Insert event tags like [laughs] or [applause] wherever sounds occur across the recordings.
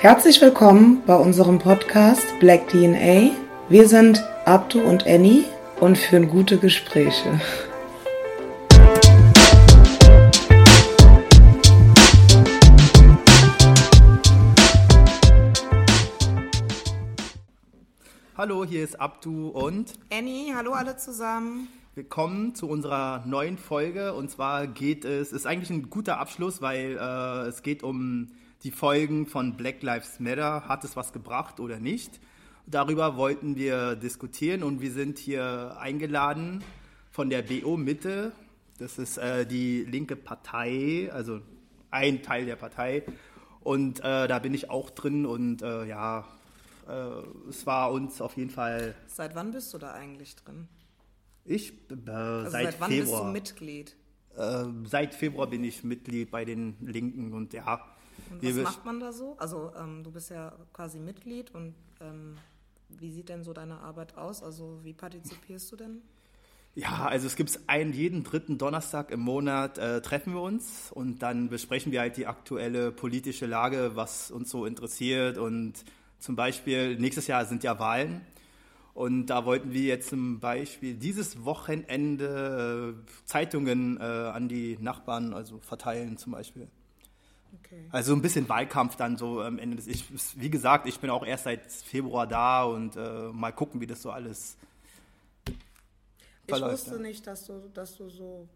Herzlich willkommen bei unserem Podcast Black DNA. Wir sind Abdu und Annie und führen gute Gespräche. Hallo, hier ist Abdu und Annie. Hallo alle zusammen. Willkommen zu unserer neuen Folge. Und zwar geht es, ist eigentlich ein guter Abschluss, weil äh, es geht um die Folgen von Black Lives Matter. Hat es was gebracht oder nicht? Darüber wollten wir diskutieren und wir sind hier eingeladen von der BO Mitte. Das ist äh, die linke Partei, also ein Teil der Partei. Und äh, da bin ich auch drin und äh, ja, äh, es war uns auf jeden Fall. Seit wann bist du da eigentlich drin? Ich äh, also seit, seit wann Februar. bist du Mitglied? Äh, seit Februar bin ich Mitglied bei den Linken und ja. Und was macht man da so? Also ähm, du bist ja quasi Mitglied und ähm, wie sieht denn so deine Arbeit aus? Also wie partizipierst du denn? Ja, also es gibt einen jeden dritten Donnerstag im Monat äh, treffen wir uns und dann besprechen wir halt die aktuelle politische Lage, was uns so interessiert und zum Beispiel nächstes Jahr sind ja Wahlen und da wollten wir jetzt zum Beispiel dieses Wochenende äh, Zeitungen äh, an die Nachbarn also verteilen zum Beispiel. Okay. Also ein bisschen Wahlkampf dann so am Ende des. Ich, wie gesagt, ich bin auch erst seit Februar da und äh, mal gucken, wie das so alles. Verläuft, ich wusste ja. nicht, dass du, dass du so.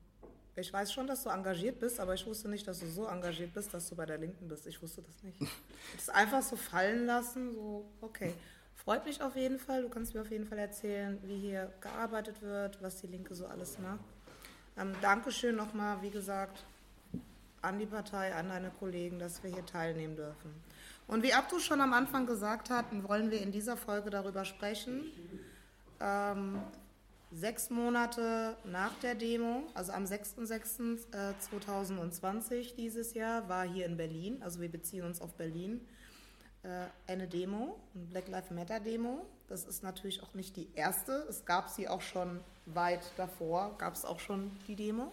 Ich weiß schon, dass du engagiert bist, aber ich wusste nicht, dass du so engagiert bist, dass du bei der Linken bist. Ich wusste das nicht. [laughs] das einfach so fallen lassen, so, okay. Freut mich auf jeden Fall. Du kannst mir auf jeden Fall erzählen, wie hier gearbeitet wird, was die Linke so alles macht. Ähm, Dankeschön nochmal, wie gesagt, an die Partei, an deine Kollegen, dass wir hier teilnehmen dürfen. Und wie Abdu schon am Anfang gesagt hat, wollen wir in dieser Folge darüber sprechen. Ähm, sechs Monate nach der Demo, also am 6.6.2020 äh, dieses Jahr, war hier in Berlin, also wir beziehen uns auf Berlin, äh, eine Demo, eine Black Lives Matter Demo. Das ist natürlich auch nicht die erste, es gab sie auch schon weit davor, gab es auch schon die Demo.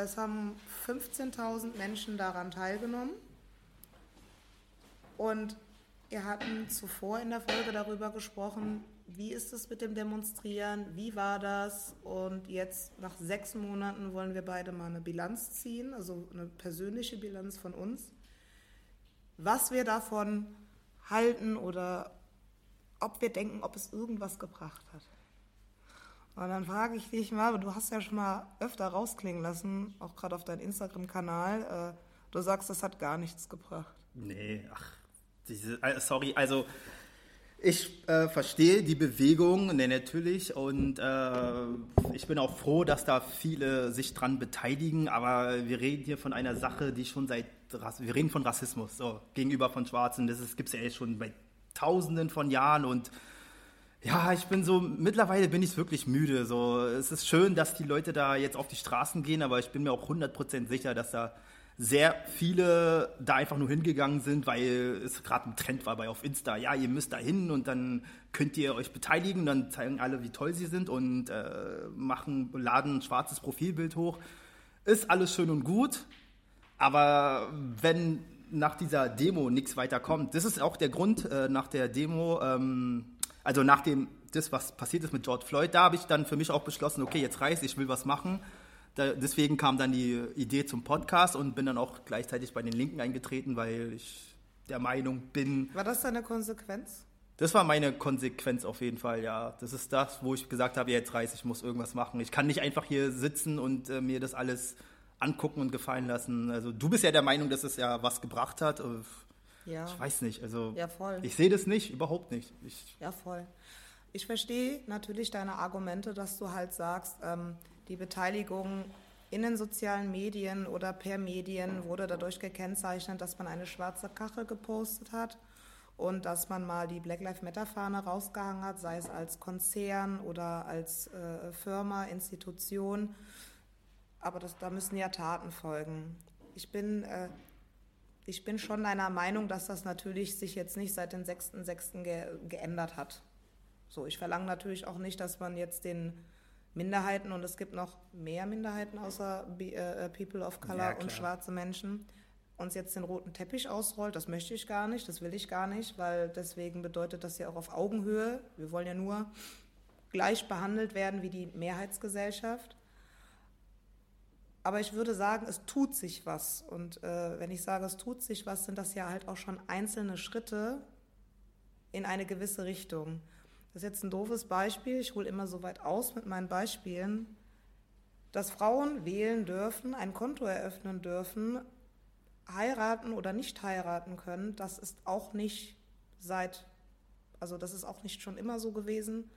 Es haben 15.000 Menschen daran teilgenommen. Und wir hatten zuvor in der Folge darüber gesprochen, wie ist es mit dem Demonstrieren, wie war das? Und jetzt nach sechs Monaten wollen wir beide mal eine Bilanz ziehen, also eine persönliche Bilanz von uns. Was wir davon halten oder ob wir denken, ob es irgendwas gebracht hat. Und dann frage ich dich mal, du hast ja schon mal öfter rausklingen lassen, auch gerade auf deinem Instagram-Kanal, äh, du sagst, das hat gar nichts gebracht. Nee, ach, diese, äh, sorry, also ich äh, verstehe die Bewegung, ne, natürlich, und äh, ich bin auch froh, dass da viele sich dran beteiligen, aber wir reden hier von einer Sache, die schon seit, wir reden von Rassismus, so, gegenüber von Schwarzen, das gibt es ja schon bei Tausenden von Jahren und ja, ich bin so, mittlerweile bin ich wirklich müde. So, es ist schön, dass die Leute da jetzt auf die Straßen gehen, aber ich bin mir auch 100% sicher, dass da sehr viele da einfach nur hingegangen sind, weil es gerade ein Trend war bei auf Insta. Ja, ihr müsst da hin und dann könnt ihr euch beteiligen, dann zeigen alle, wie toll sie sind und äh, machen, laden ein schwarzes Profilbild hoch. Ist alles schön und gut, aber wenn nach dieser Demo nichts weiter kommt, das ist auch der Grund äh, nach der Demo. Ähm, also nach dem, das, was passiert ist mit George Floyd, da habe ich dann für mich auch beschlossen, okay, jetzt reicht ich will was machen. Da, deswegen kam dann die Idee zum Podcast und bin dann auch gleichzeitig bei den Linken eingetreten, weil ich der Meinung bin. War das deine Konsequenz? Das war meine Konsequenz auf jeden Fall, ja. Das ist das, wo ich gesagt habe, jetzt reiß, ich muss irgendwas machen. Ich kann nicht einfach hier sitzen und äh, mir das alles angucken und gefallen lassen. Also du bist ja der Meinung, dass es ja was gebracht hat. Ja. Ich weiß nicht, also ja, voll. ich sehe das nicht, überhaupt nicht. Ich ja, voll. Ich verstehe natürlich deine Argumente, dass du halt sagst, ähm, die Beteiligung in den sozialen Medien oder per Medien wurde dadurch gekennzeichnet, dass man eine schwarze Kachel gepostet hat und dass man mal die Black Lives Matter Fahne rausgehangen hat, sei es als Konzern oder als äh, Firma, Institution. Aber das, da müssen ja Taten folgen. Ich bin äh, ich bin schon deiner Meinung, dass das natürlich sich jetzt nicht seit dem 6.6. Ge geändert hat. So, ich verlange natürlich auch nicht, dass man jetzt den Minderheiten, und es gibt noch mehr Minderheiten außer äh, People of Color ja, und schwarze Menschen, uns jetzt den roten Teppich ausrollt. Das möchte ich gar nicht, das will ich gar nicht, weil deswegen bedeutet das ja auch auf Augenhöhe. Wir wollen ja nur gleich behandelt werden wie die Mehrheitsgesellschaft. Aber ich würde sagen, es tut sich was. Und äh, wenn ich sage, es tut sich was, sind das ja halt auch schon einzelne Schritte in eine gewisse Richtung. Das ist jetzt ein doofes Beispiel. Ich hole immer so weit aus mit meinen Beispielen. Dass Frauen wählen dürfen, ein Konto eröffnen dürfen, heiraten oder nicht heiraten können, das ist auch nicht seit, also das ist auch nicht schon immer so gewesen.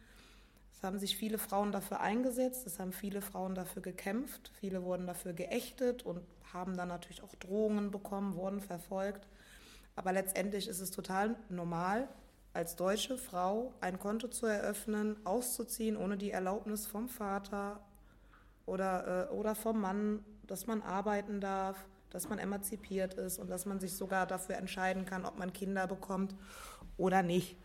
Es haben sich viele Frauen dafür eingesetzt, es haben viele Frauen dafür gekämpft, viele wurden dafür geächtet und haben dann natürlich auch Drohungen bekommen, wurden verfolgt. Aber letztendlich ist es total normal, als deutsche Frau ein Konto zu eröffnen, auszuziehen ohne die Erlaubnis vom Vater oder, äh, oder vom Mann, dass man arbeiten darf, dass man emanzipiert ist und dass man sich sogar dafür entscheiden kann, ob man Kinder bekommt oder nicht.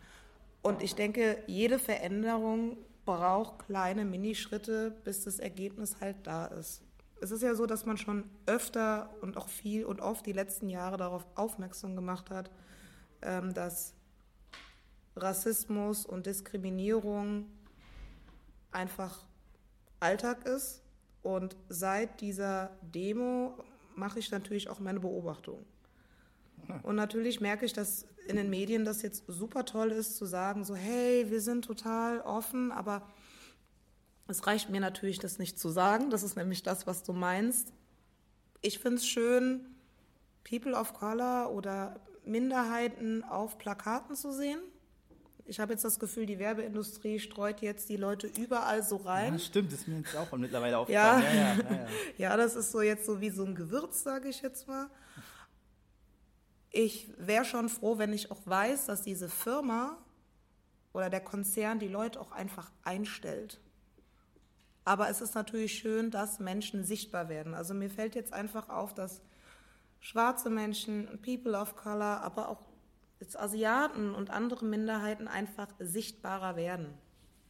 Und ich denke, jede Veränderung braucht kleine Minischritte, bis das Ergebnis halt da ist. Es ist ja so, dass man schon öfter und auch viel und oft die letzten Jahre darauf aufmerksam gemacht hat, ähm, dass Rassismus und Diskriminierung einfach Alltag ist. Und seit dieser Demo mache ich natürlich auch meine Beobachtung. [laughs] Und natürlich merke ich, dass in den Medien das jetzt super toll ist, zu sagen, so, hey, wir sind total offen, aber es reicht mir natürlich, das nicht zu sagen. Das ist nämlich das, was du meinst. Ich finde es schön, People of Color oder Minderheiten auf Plakaten zu sehen. Ich habe jetzt das Gefühl, die Werbeindustrie streut jetzt die Leute überall so rein. Ja, stimmt, das ist mir jetzt auch mittlerweile aufgefallen. Ja. Ja, ja, ja, [laughs] ja, das ist so jetzt so wie so ein Gewürz, sage ich jetzt mal. Ich wäre schon froh, wenn ich auch weiß, dass diese Firma oder der Konzern die Leute auch einfach einstellt. Aber es ist natürlich schön, dass Menschen sichtbar werden. Also mir fällt jetzt einfach auf, dass schwarze Menschen, People of Color, aber auch jetzt Asiaten und andere Minderheiten einfach sichtbarer werden.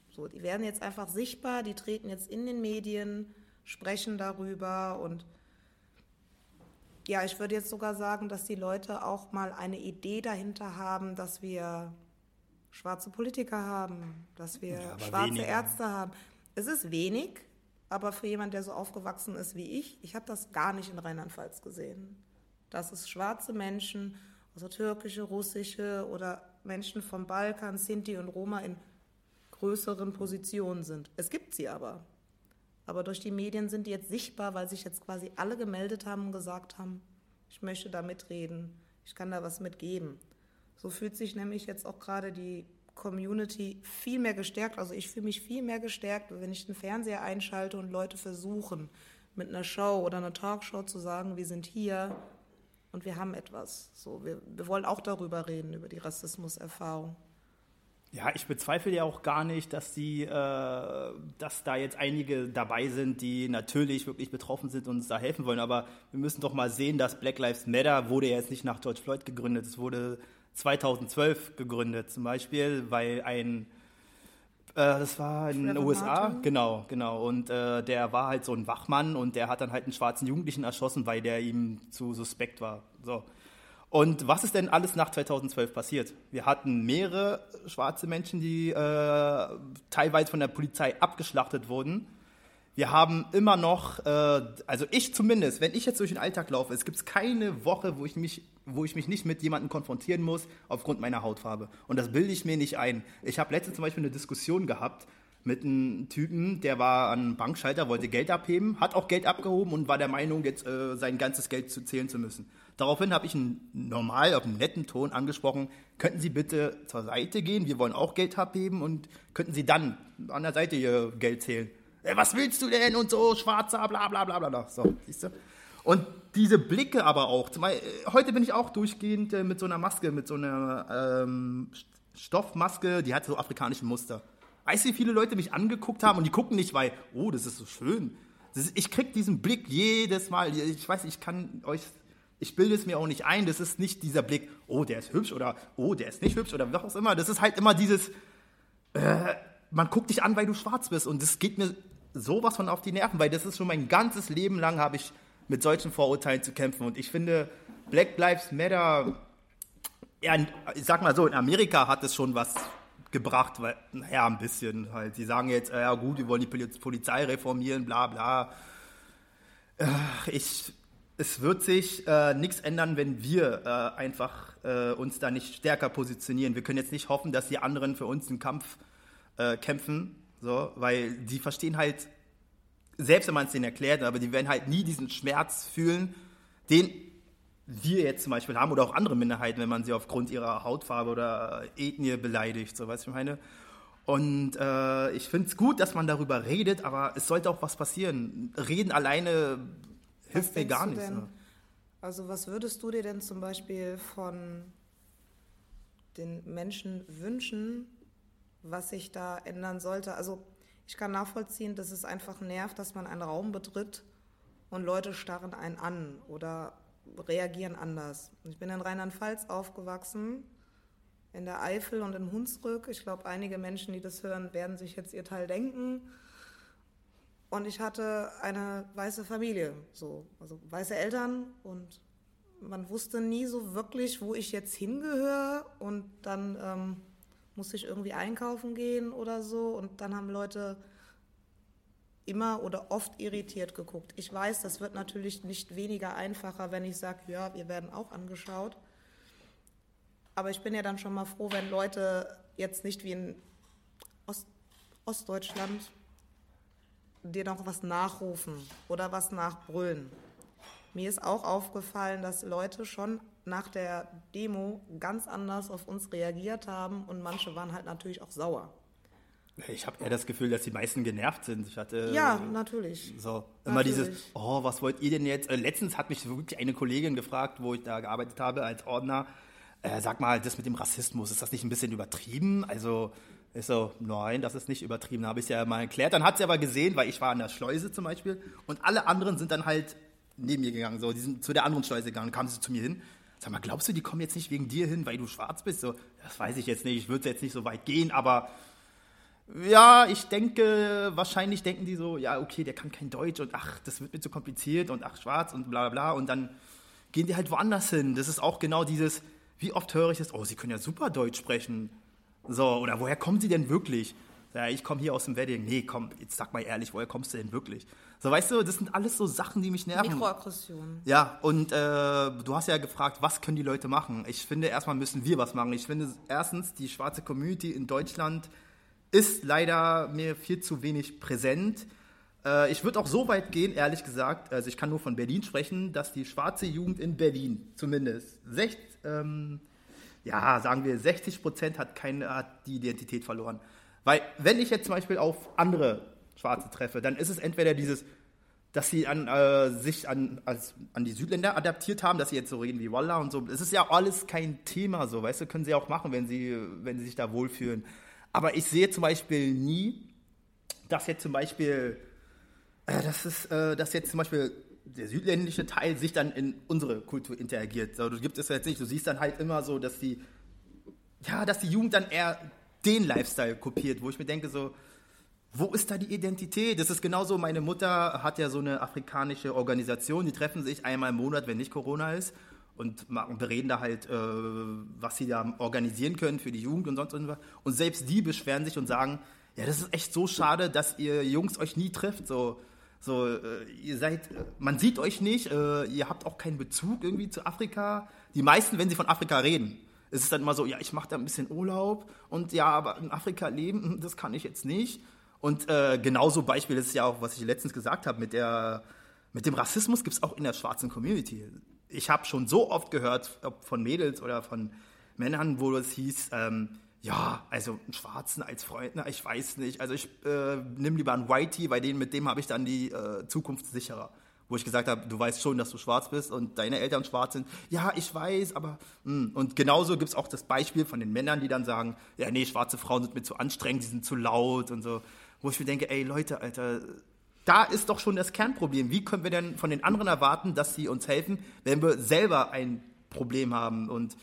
So, die werden jetzt einfach sichtbar, die treten jetzt in den Medien, sprechen darüber und ja, ich würde jetzt sogar sagen, dass die Leute auch mal eine Idee dahinter haben, dass wir schwarze Politiker haben, dass wir ja, schwarze weniger. Ärzte haben. Es ist wenig, aber für jemanden, der so aufgewachsen ist wie ich, ich habe das gar nicht in Rheinland-Pfalz gesehen. Dass es schwarze Menschen also türkische, russische oder Menschen vom Balkan, Sinti und Roma in größeren Positionen sind. Es gibt sie aber. Aber durch die Medien sind die jetzt sichtbar, weil sich jetzt quasi alle gemeldet haben und gesagt haben, ich möchte da mitreden, ich kann da was mitgeben. So fühlt sich nämlich jetzt auch gerade die Community viel mehr gestärkt. Also ich fühle mich viel mehr gestärkt, wenn ich den Fernseher einschalte und Leute versuchen, mit einer Show oder einer Talkshow zu sagen, wir sind hier, und wir haben etwas. So, wir, wir wollen auch darüber reden, über die Rassismuserfahrung. Ja, ich bezweifle ja auch gar nicht, dass die, äh, dass da jetzt einige dabei sind, die natürlich wirklich betroffen sind und uns da helfen wollen. Aber wir müssen doch mal sehen, dass Black Lives Matter wurde ja jetzt nicht nach George Floyd gegründet. Es wurde 2012 gegründet, zum Beispiel, weil ein äh, das war in den USA, Martin. genau, genau. Und äh, der war halt so ein Wachmann und der hat dann halt einen schwarzen Jugendlichen erschossen, weil der ihm zu suspekt war. So. Und was ist denn alles nach 2012 passiert? Wir hatten mehrere schwarze Menschen, die äh, teilweise von der Polizei abgeschlachtet wurden. Wir haben immer noch, äh, also ich zumindest, wenn ich jetzt durch den Alltag laufe, es gibt keine Woche, wo ich mich wo ich mich nicht mit jemandem konfrontieren muss aufgrund meiner Hautfarbe. Und das bilde ich mir nicht ein. Ich habe letztens zum Beispiel eine Diskussion gehabt mit einem Typen, der war an Bankschalter, wollte Geld abheben, hat auch Geld abgehoben und war der Meinung, jetzt äh, sein ganzes Geld zu zählen zu müssen. Daraufhin habe ich ihn normal auf einem netten Ton angesprochen, könnten Sie bitte zur Seite gehen, wir wollen auch Geld abheben und könnten Sie dann an der Seite Ihr Geld zählen. Äh, was willst du denn und so, schwarzer, bla bla bla bla. So, siehst du? Und diese Blicke aber auch. Beispiel, äh, heute bin ich auch durchgehend äh, mit so einer Maske, mit so einer ähm, Stoffmaske, die hat so afrikanische Muster. Weißt du, wie viele Leute mich angeguckt haben und die gucken nicht, weil, oh, das ist so schön. Ich krieg diesen Blick jedes Mal. Ich weiß, ich kann euch, ich bilde es mir auch nicht ein. Das ist nicht dieser Blick, oh, der ist hübsch oder oh, der ist nicht hübsch oder was auch immer. Das ist halt immer dieses, äh, man guckt dich an, weil du schwarz bist und das geht mir sowas von auf die Nerven, weil das ist schon mein ganzes Leben lang habe ich mit solchen Vorurteilen zu kämpfen. Und ich finde, Black Lives Matter, ja, ich sag mal so, in Amerika hat es schon was gebracht, weil, naja, ein bisschen halt. Sie sagen jetzt, ja gut, wir wollen die Polizei reformieren, bla bla. Ich, es wird sich äh, nichts ändern, wenn wir äh, einfach äh, uns da nicht stärker positionieren. Wir können jetzt nicht hoffen, dass die anderen für uns einen Kampf äh, kämpfen, so, weil die verstehen halt, selbst wenn man es denen erklärt, aber die werden halt nie diesen Schmerz fühlen, den wir jetzt zum Beispiel haben oder auch andere Minderheiten, wenn man sie aufgrund ihrer Hautfarbe oder Ethnie beleidigt, so was ich meine. Und äh, ich finde es gut, dass man darüber redet, aber es sollte auch was passieren. Reden alleine hilft mir gar nichts. Ne? Also was würdest du dir denn zum Beispiel von den Menschen wünschen, was sich da ändern sollte? Also ich kann nachvollziehen, dass es einfach nervt, dass man einen Raum betritt und Leute starren einen an oder reagieren anders. Ich bin in Rheinland-Pfalz aufgewachsen, in der Eifel und in Hunsrück. Ich glaube, einige Menschen, die das hören, werden sich jetzt ihr Teil denken. Und ich hatte eine weiße Familie, so, also weiße Eltern und man wusste nie so wirklich, wo ich jetzt hingehöre. Und dann ähm, musste ich irgendwie einkaufen gehen oder so. Und dann haben Leute immer oder oft irritiert geguckt. Ich weiß, das wird natürlich nicht weniger einfacher, wenn ich sage, ja, wir werden auch angeschaut. Aber ich bin ja dann schon mal froh, wenn Leute jetzt nicht wie in Ost Ostdeutschland dir noch was nachrufen oder was nachbrüllen. Mir ist auch aufgefallen, dass Leute schon nach der Demo ganz anders auf uns reagiert haben und manche waren halt natürlich auch sauer. Ich habe eher das Gefühl, dass die meisten genervt sind. Ich hatte ja natürlich. So immer natürlich. dieses, oh, was wollt ihr denn jetzt? Äh, letztens hat mich wirklich eine Kollegin gefragt, wo ich da gearbeitet habe als Ordner. Äh, sag mal, das mit dem Rassismus, ist das nicht ein bisschen übertrieben? Also ich so, nein, das ist nicht übertrieben. Da habe ich es ja mal erklärt. Dann hat sie aber gesehen, weil ich war an der Schleuse zum Beispiel und alle anderen sind dann halt neben mir gegangen. So, die sind zu der anderen Schleuse gegangen. Kamen sie zu mir hin. Sag mal, glaubst du, die kommen jetzt nicht wegen dir hin, weil du schwarz bist? So, das weiß ich jetzt nicht. Ich würde jetzt nicht so weit gehen, aber ja, ich denke, wahrscheinlich denken die so, ja, okay, der kann kein Deutsch und ach, das wird mir zu kompliziert und ach, schwarz und bla bla bla. Und dann gehen die halt woanders hin. Das ist auch genau dieses, wie oft höre ich das, oh, sie können ja super Deutsch sprechen. So, oder woher kommen sie denn wirklich? Ja, ich komme hier aus dem Wedding. Nee, komm, jetzt sag mal ehrlich, woher kommst du denn wirklich? So, weißt du, das sind alles so Sachen, die mich nerven. Mikroaggressionen. Ja, und äh, du hast ja gefragt, was können die Leute machen? Ich finde, erstmal müssen wir was machen. Ich finde, erstens, die schwarze Community in Deutschland ist leider mir viel zu wenig präsent. Äh, ich würde auch so weit gehen, ehrlich gesagt, also ich kann nur von Berlin sprechen, dass die schwarze Jugend in Berlin zumindest, sech, ähm, ja, sagen wir 60 Prozent hat, keine, hat die Identität verloren. Weil wenn ich jetzt zum Beispiel auf andere Schwarze treffe, dann ist es entweder dieses, dass sie an, äh, sich an, als, an die Südländer adaptiert haben, dass sie jetzt so reden wie Wallah und so. Es ist ja alles kein Thema so, weißt du, können sie auch machen, wenn sie, wenn sie sich da wohlfühlen. Aber ich sehe zum Beispiel nie, dass jetzt zum Beispiel, äh, dass, es, äh, dass jetzt zum Beispiel der südländische Teil sich dann in unsere Kultur interagiert. So, du gibt es jetzt nicht. Du siehst dann halt immer so, dass die, ja, dass die Jugend dann eher den Lifestyle kopiert, wo ich mir denke so, wo ist da die Identität? Das ist genauso, meine Mutter hat ja so eine afrikanische Organisation, die treffen sich einmal im Monat, wenn nicht Corona ist und bereden da halt, äh, was sie da organisieren können für die Jugend und sonst irgendwas. Und selbst die beschweren sich und sagen, ja, das ist echt so schade, dass ihr Jungs euch nie trifft. So, so äh, ihr seid, man sieht euch nicht, äh, ihr habt auch keinen Bezug irgendwie zu Afrika. Die meisten, wenn sie von Afrika reden, ist es dann immer so, ja, ich mache da ein bisschen Urlaub und ja, aber in Afrika leben, hm, das kann ich jetzt nicht. Und äh, genauso Beispiel ist ja auch, was ich letztens gesagt habe, mit mit dem Rassismus gibt es auch in der schwarzen Community ich habe schon so oft gehört, ob von Mädels oder von Männern, wo es hieß, ähm, ja, also einen Schwarzen als Freund, na, ich weiß nicht. Also ich äh, nehme lieber einen Whitey, bei denen, mit dem habe ich dann die äh, Zukunft sicherer. Wo ich gesagt habe, du weißt schon, dass du schwarz bist und deine Eltern schwarz sind. Ja, ich weiß, aber. Mh. Hm. Und genauso gibt es auch das Beispiel von den Männern, die dann sagen, ja, nee, schwarze Frauen sind mir zu anstrengend, die sind zu laut und so. Wo ich mir denke, ey Leute, Alter, da ist doch schon das Kernproblem. Wie können wir denn von den anderen erwarten, dass sie uns helfen, wenn wir selber ein Problem haben? Und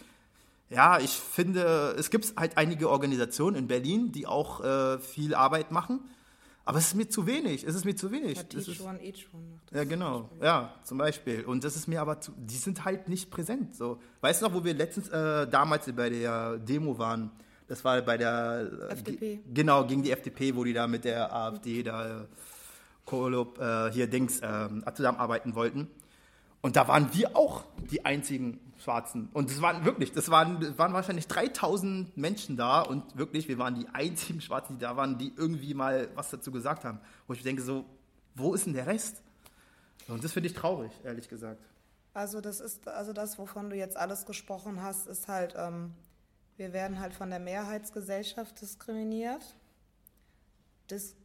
ja, ich finde, es gibt halt einige Organisationen in Berlin, die auch äh, viel Arbeit machen. Aber es ist mir zu wenig. Es ist mir zu wenig. Ja, ist, one. noch das ja, genau. Beispiel. Ja, zum Beispiel. Und das ist mir aber zu, die sind halt nicht präsent. So. Weißt du noch, wo wir letztens äh, damals bei der Demo waren? Das war bei der äh, FDP. ge- Genau, gegen die FDP, wo die da mit der AfD da äh, Kollab, äh, hier Dings äh, zusammenarbeiten wollten. Und da waren wir auch die einzigen Schwarzen. Und es waren wirklich, das waren, waren wahrscheinlich 3000 Menschen da und wirklich, wir waren die einzigen Schwarzen, die da waren, die irgendwie mal was dazu gesagt haben. Wo ich denke so, wo ist denn der Rest? Und das finde ich traurig, ehrlich gesagt. Also das ist, also das, wovon du jetzt alles gesprochen hast, ist halt, ähm, wir werden halt von der Mehrheitsgesellschaft diskriminiert, dis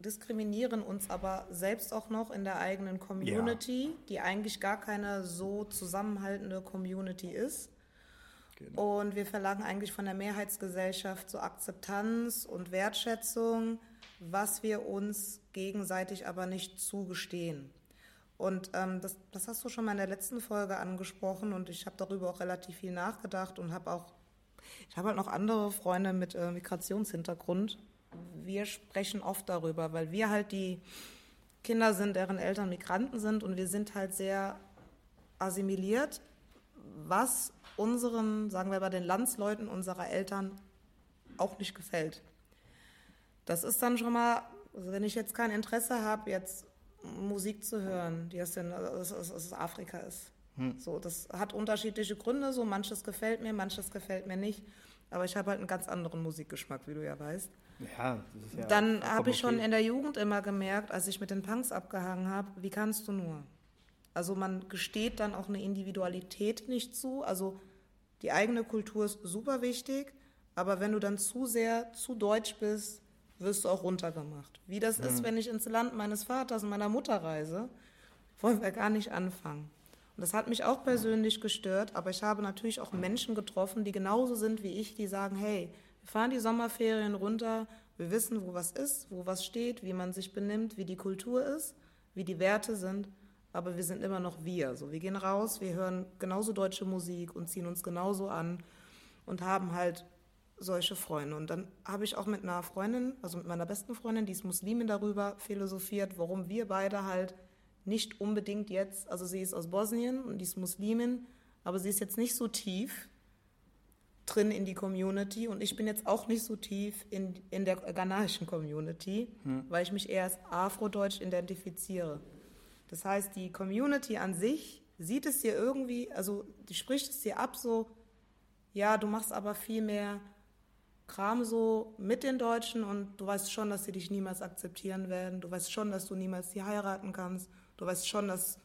diskriminieren uns aber selbst auch noch in der eigenen Community, die eigentlich gar keine so zusammenhaltende Community ist. Und wir verlangen eigentlich von der Mehrheitsgesellschaft so Akzeptanz und Wertschätzung, was wir uns gegenseitig aber nicht zugestehen. Und ähm, das, das hast du schon mal in der letzten Folge angesprochen und ich habe darüber auch relativ viel nachgedacht und habe auch, ich habe halt noch andere Freunde mit äh, Migrationshintergrund. Wir sprechen oft darüber, weil wir halt die Kinder sind, deren Eltern Migranten sind und wir sind halt sehr assimiliert, was unseren, sagen wir mal, den Landsleuten unserer Eltern auch nicht gefällt. Das ist dann schon mal, also wenn ich jetzt kein Interesse habe, jetzt Musik zu hören, die aus, aus Afrika ist. So, das hat unterschiedliche Gründe, so manches gefällt mir, manches gefällt mir nicht. Aber ich habe halt einen ganz anderen Musikgeschmack, wie du ja weißt. Ja, ja Dann habe ich schon okay. in der Jugend immer gemerkt, als ich mit den Punks abgehangen habe, wie kannst du nur? Also man gesteht dann auch eine Individualität nicht zu. Also die eigene Kultur ist super wichtig, aber wenn du dann zu sehr zu deutsch bist, wirst du auch runtergemacht. Wie das ist, wenn ich ins Land meines Vaters und meiner Mutter reise, wollen wir gar nicht anfangen. Und das hat mich auch persönlich gestört, aber ich habe natürlich auch Menschen getroffen, die genauso sind wie ich, die sagen, hey, wir fahren die Sommerferien runter, wir wissen, wo was ist, wo was steht, wie man sich benimmt, wie die Kultur ist, wie die Werte sind, aber wir sind immer noch wir. So, wir gehen raus, wir hören genauso deutsche Musik und ziehen uns genauso an und haben halt solche Freunde. Und dann habe ich auch mit einer Freundin, also mit meiner besten Freundin, die ist Muslimin, darüber philosophiert, warum wir beide halt nicht unbedingt jetzt, also sie ist aus Bosnien und die ist Muslimin, aber sie ist jetzt nicht so tief drin in die Community und ich bin jetzt auch nicht so tief in, in der ghanaischen Community, weil ich mich eher als afrodeutsch identifiziere. Das heißt, die Community an sich sieht es dir irgendwie, also die spricht es dir ab so, ja, du machst aber viel mehr Kram so mit den Deutschen und du weißt schon, dass sie dich niemals akzeptieren werden. Du weißt schon, dass du niemals sie heiraten kannst. Du weißt schon, dass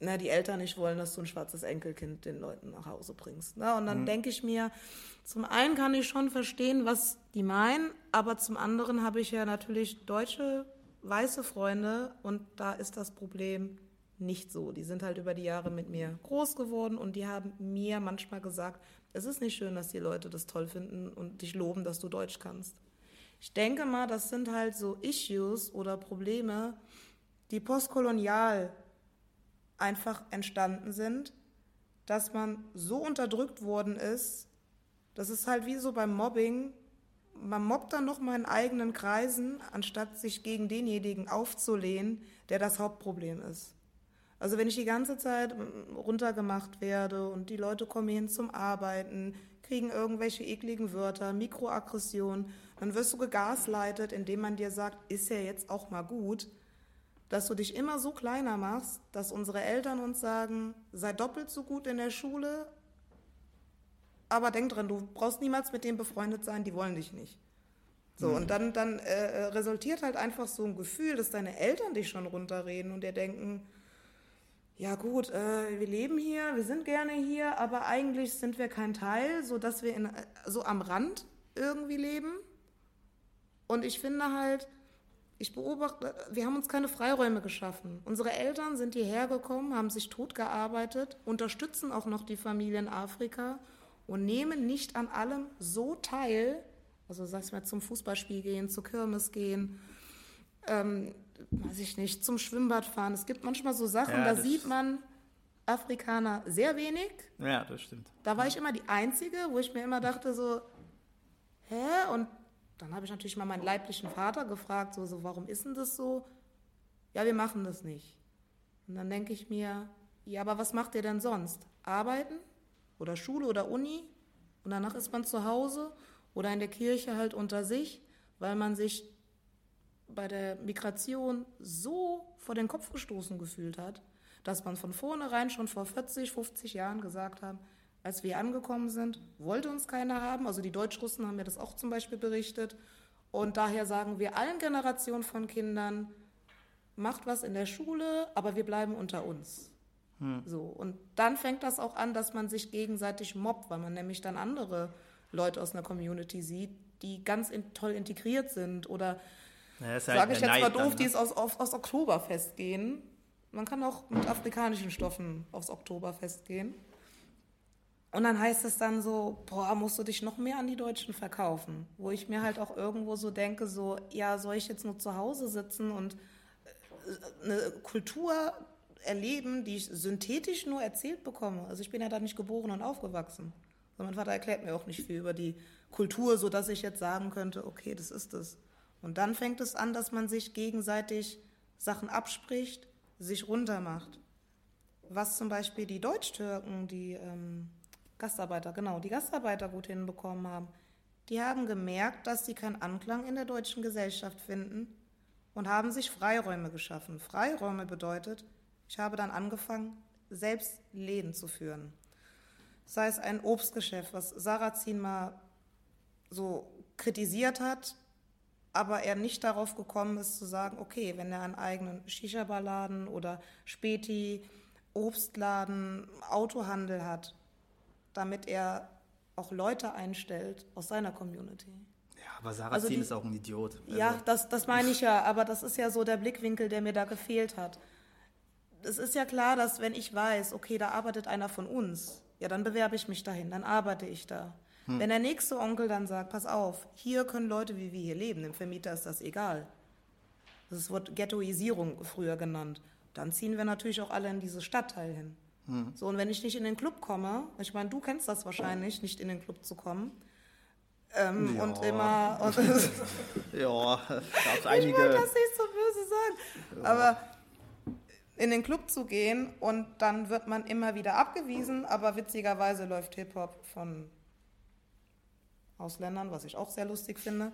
na, die Eltern nicht wollen, dass du ein schwarzes Enkelkind den Leuten nach Hause bringst. Na, und dann denke ich mir, zum einen kann ich schon verstehen, was die meinen, aber zum anderen habe ich ja natürlich deutsche, weiße Freunde und da ist das Problem nicht so. Die sind halt über die Jahre mit mir groß geworden und die haben mir manchmal gesagt, es ist nicht schön, dass die Leute das toll finden und dich loben, dass du Deutsch kannst. Ich denke mal, das sind halt so Issues oder Probleme, die postkolonial einfach entstanden sind, dass man so unterdrückt worden ist, das ist halt wie so beim Mobbing, man mobbt dann noch mal in eigenen Kreisen, anstatt sich gegen denjenigen aufzulehnen, der das Hauptproblem ist. Also wenn ich die ganze Zeit runtergemacht werde und die Leute kommen hin zum Arbeiten, kriegen irgendwelche ekligen Wörter, Mikroaggression, dann wirst du gegasleitet, indem man dir sagt, ist ja jetzt auch mal gut, dass du dich immer so kleiner machst, dass unsere Eltern uns sagen, sei doppelt so gut in der Schule, aber denk dran, du brauchst niemals mit denen befreundet sein, die wollen dich nicht. So, und dann, dann äh, resultiert halt einfach so ein Gefühl, dass deine Eltern dich schon runterreden und dir denken, ja gut, äh, wir leben hier, wir sind gerne hier, aber eigentlich sind wir kein Teil, so dass wir in, so am Rand irgendwie leben. Und ich finde halt, ich beobachte, wir haben uns keine Freiräume geschaffen. Unsere Eltern sind hierher gekommen, haben sich totgearbeitet, unterstützen auch noch die Familie in Afrika und nehmen nicht an allem so teil, also sag's mal zum Fußballspiel gehen, zur Kirmes gehen, ähm, weiß ich nicht, zum Schwimmbad fahren. Es gibt manchmal so Sachen, Ja, da sieht man Afrikaner sehr wenig. Ja, das stimmt. Da war ich immer die Einzige, wo ich mir immer dachte so, hä? Und dann habe ich natürlich mal meinen leiblichen Vater gefragt, so, so, warum ist denn das so? Ja, wir machen das nicht. Und dann denke ich mir, ja, aber was macht ihr denn sonst? Arbeiten oder Schule oder Uni? Und danach ist man zu Hause oder in der Kirche halt unter sich, weil man sich bei der Migration so vor den Kopf gestoßen gefühlt hat, dass man von vornherein schon vor 40, 50 Jahren gesagt hat, als wir angekommen sind, wollte uns keiner haben. Also die Deutschrussen haben mir das auch zum Beispiel berichtet. Und daher sagen wir allen Generationen von Kindern, macht was in der Schule, aber wir bleiben unter uns. Hm. So. Und dann fängt das auch an, dass man sich gegenseitig mobbt, weil man nämlich dann andere Leute aus einer Community sieht, die ganz in, toll integriert sind oder ja, halt sage ich jetzt Neid mal doof, dann, ne? die es aus, auf, aus Oktoberfest gehen. Man kann auch mit afrikanischen Stoffen aufs Oktoberfest gehen. Und dann heißt es dann so, boah, musst du dich noch mehr an die Deutschen verkaufen. Wo ich mir halt auch irgendwo so denke, so, ja, soll ich jetzt nur zu Hause sitzen und äh, eine Kultur erleben, die ich synthetisch nur erzählt bekomme. Also ich bin ja da nicht geboren und aufgewachsen. Und mein Vater erklärt mir auch nicht viel über die Kultur, sodass ich jetzt sagen könnte, okay, das ist es. Und dann fängt es an, dass man sich gegenseitig Sachen abspricht, sich runtermacht. Was zum Beispiel die Deutsch-Türken, die ähm, Gastarbeiter, genau, die Gastarbeiter gut hinbekommen haben, die haben gemerkt, dass sie keinen Anklang in der deutschen Gesellschaft finden und haben sich Freiräume geschaffen. Freiräume bedeutet, ich habe dann angefangen, selbst Läden zu führen. Sei es ein Obstgeschäft, was Sarrazin mal so kritisiert hat, aber er nicht darauf gekommen ist zu sagen, okay, wenn er einen eigenen Shisha-Balladen oder Späti, Obstladen, Autohandel hat, damit er auch Leute einstellt aus seiner Community. Ja, aber Sarrazin also die, ist auch ein Idiot. Also. Ja, das, das meine [laughs] ich ja, aber das ist ja so der Blickwinkel, der mir da gefehlt hat. Es ist ja klar, dass wenn ich weiß, okay, da arbeitet einer von uns, ja, dann bewerbe ich mich dahin, dann arbeite ich da. Hm. Wenn der nächste Onkel dann sagt, pass auf, hier können Leute wie wir hier leben, dem Vermieter ist das egal. Das wird Ghettoisierung früher genannt. Dann ziehen wir natürlich auch alle in dieses Stadtteil hin. Hm. So, und wenn ich nicht in den Club komme, ich meine, du kennst das wahrscheinlich, nicht in den Club zu kommen. Ähm, ja. Und immer. [laughs] Und ja, gab's einige. Ich wollte das nicht so böse sagen. Ja. Aber in den Club zu gehen und dann wird man immer wieder abgewiesen, aber witzigerweise läuft Hip-Hop von Ausländern, was ich auch sehr lustig finde.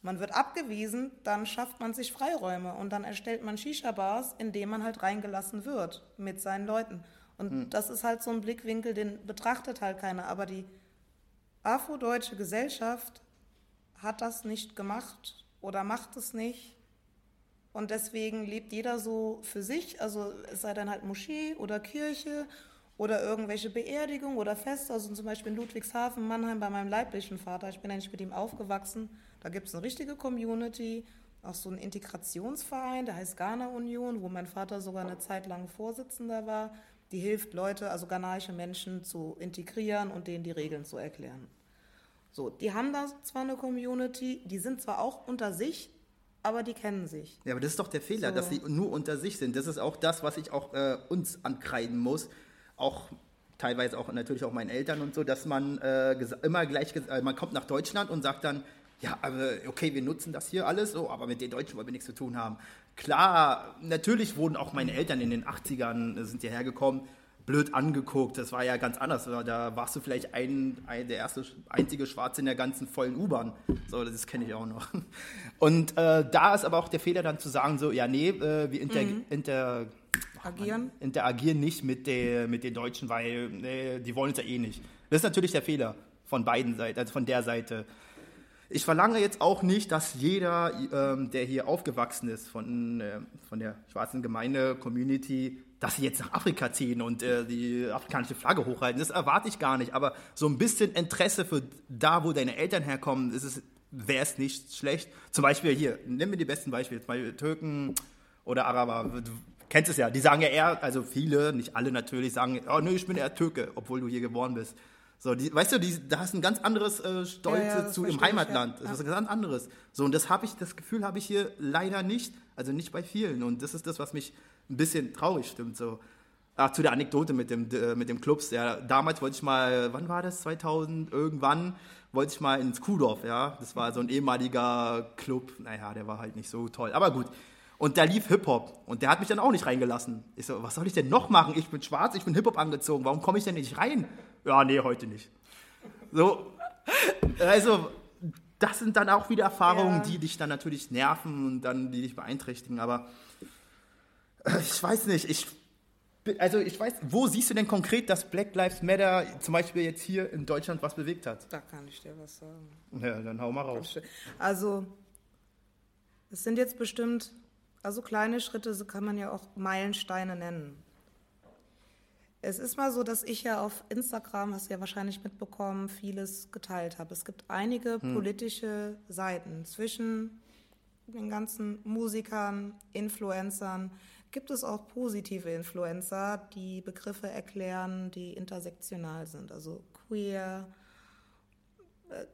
Man wird abgewiesen, dann schafft man sich Freiräume und dann erstellt man Shisha-Bars, in denen man halt reingelassen wird mit seinen Leuten. Und hm. das ist halt so ein Blickwinkel, den betrachtet halt keiner. Aber die afrodeutsche Gesellschaft hat das nicht gemacht oder macht es nicht. Und deswegen lebt jeder so für sich, also es sei dann halt Moschee oder Kirche oder irgendwelche Beerdigungen oder Feste. Also zum Beispiel in Ludwigshafen, Mannheim bei meinem leiblichen Vater. Ich bin eigentlich mit ihm aufgewachsen. Da gibt es eine richtige Community, auch so einen Integrationsverein, der heißt Ghana Union, wo mein Vater sogar eine Zeit lang Vorsitzender war. Die hilft Leute, also ghanaische Menschen zu integrieren und denen die Regeln zu erklären. So, die haben da zwar eine Community, die sind zwar auch unter sich, aber die kennen sich. Ja, aber das ist doch der Fehler, so. dass sie nur unter sich sind. Das ist auch das, was ich auch äh, uns ankreiden muss. Auch teilweise auch natürlich auch meinen Eltern und so, dass man äh, immer gleich, äh, man kommt nach Deutschland und sagt dann, ja, aber okay, wir nutzen das hier alles so, aber mit den Deutschen wollen wir nichts zu tun haben. Klar, natürlich wurden auch meine Eltern in den 80ern, äh, sind hierher gekommen, blöd angeguckt. Das war ja ganz anders. Da warst du vielleicht ein, ein der erste, einzige Schwarze in der ganzen vollen U-Bahn. So, das kenne ich auch noch. [laughs] Und äh, da ist aber auch der Fehler dann zu sagen, so, ja, nee, äh, wir inter, mhm. inter, agieren. Man, interagieren nicht mit, der, mit den Deutschen, weil nee, die wollen es ja eh nicht. Das ist natürlich der Fehler von beiden Seiten, also von der Seite. Ich verlange jetzt auch nicht, dass jeder, ähm, der hier aufgewachsen ist, von, äh, von der schwarzen Gemeinde, Community, dass sie jetzt nach Afrika ziehen und äh, die afrikanische Flagge hochhalten. Das erwarte ich gar nicht. Aber so ein bisschen Interesse für da, wo deine Eltern herkommen, wäre es nicht schlecht. Zum Beispiel hier, nimm mir die besten Beispiele, zum Beispiel Türken oder Araber. Du kennst es ja, die sagen ja eher, also viele, nicht alle natürlich, sagen, oh nö, ich bin eher Türke, obwohl du hier geboren bist. So, die, weißt du, die, da hast du ein ganz anderes äh, Stolz ja, ja, zu im Heimatland. Ich, ja. Das ist ein ganz anderes. So, und das habe ich, das Gefühl habe ich hier leider nicht, also nicht bei vielen. Und das ist das, was mich ein bisschen traurig stimmt. So. Ach, zu der Anekdote mit dem, äh, mit dem Clubs. Ja, damals wollte ich mal, wann war das? 2000 irgendwann wollte ich mal ins Kuhdorf, ja. Das war so ein ehemaliger Club. Naja, der war halt nicht so toll. Aber gut. Und da lief Hip-Hop. Und der hat mich dann auch nicht reingelassen. Ich so, was soll ich denn noch machen? Ich bin schwarz, ich bin Hip-Hop angezogen. Warum komme ich denn nicht rein? Ja, nee, heute nicht. So, also, das sind dann auch wieder Erfahrungen, ja. die dich dann natürlich nerven und dann die dich beeinträchtigen. Aber äh, ich weiß nicht, ich also ich weiß, wo siehst du denn konkret, dass Black Lives Matter zum Beispiel jetzt hier in Deutschland was bewegt hat? Da kann ich dir was sagen. Ja, dann hau mal raus. Also es sind jetzt bestimmt, also kleine Schritte, so kann man ja auch Meilensteine nennen. Es ist mal so, dass ich ja auf Instagram, hast du ja wahrscheinlich mitbekommen, vieles geteilt habe. Es gibt einige hm. politische Seiten zwischen den ganzen Musikern, Influencern, gibt es auch positive Influencer, die Begriffe erklären, die intersektional sind, also queer. Äh,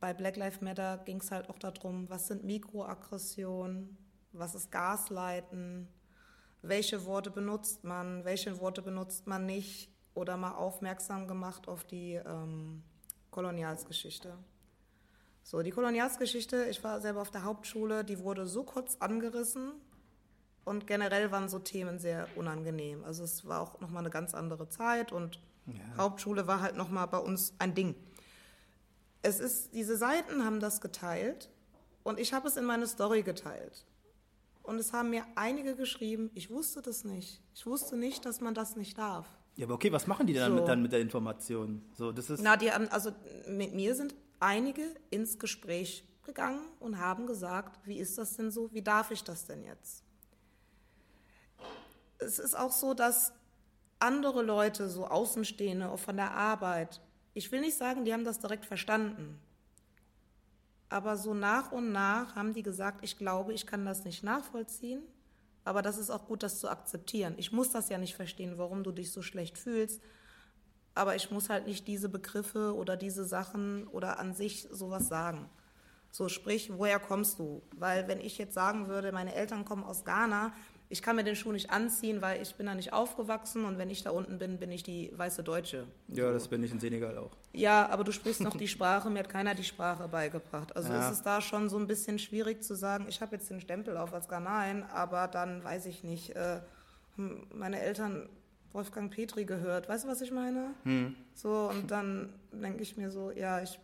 bei Black Lives Matter ging es halt auch darum, was sind Mikroaggressionen, was ist Gasleiten, welche Worte benutzt man, welche Worte benutzt man nicht oder mal aufmerksam gemacht auf die ähm, Kolonialsgeschichte. So, die Kolonialsgeschichte, ich war selber auf der Hauptschule, die wurde so kurz angerissen, und generell waren so Themen sehr unangenehm. Also es war auch nochmal eine ganz andere Zeit und ja. Hauptschule war halt nochmal bei uns ein Ding. Es ist, diese Seiten haben das geteilt und ich habe es in meine Story geteilt. Und es haben mir einige geschrieben, ich wusste das nicht. Ich wusste nicht, dass man das nicht darf. Ja, aber okay, was machen die dann, so. mit, dann mit der Information? So, das ist Na, die haben, also mit mir sind einige ins Gespräch gegangen und haben gesagt, wie ist das denn so? Wie darf ich das denn jetzt? es ist auch so, dass andere Leute, so Außenstehende, auch von der Arbeit, ich will nicht sagen, die haben das direkt verstanden. Aber so nach und nach haben die gesagt, ich glaube, ich kann das nicht nachvollziehen, aber das ist auch gut, das zu akzeptieren. Ich muss das ja nicht verstehen, warum du dich so schlecht fühlst, aber ich muss halt nicht diese Begriffe oder diese Sachen oder an sich sowas sagen. So sprich, woher kommst du? Weil wenn ich jetzt sagen würde, meine Eltern kommen aus Ghana, ich kann mir den Schuh nicht anziehen, weil ich bin da nicht aufgewachsen und wenn ich da unten bin, bin ich die weiße Deutsche. Ja, so. das bin ich in Senegal auch. Ja, aber du sprichst noch die Sprache, mir hat keiner die Sprache beigebracht. Also ja. ist es da schon so ein bisschen schwierig zu sagen, ich habe jetzt den Stempel auf als Ghanain, aber dann weiß ich nicht, äh, meine Eltern Wolfgang Petri gehört, weißt du, was ich meine? Hm. So, und dann denke ich mir so, ja, ich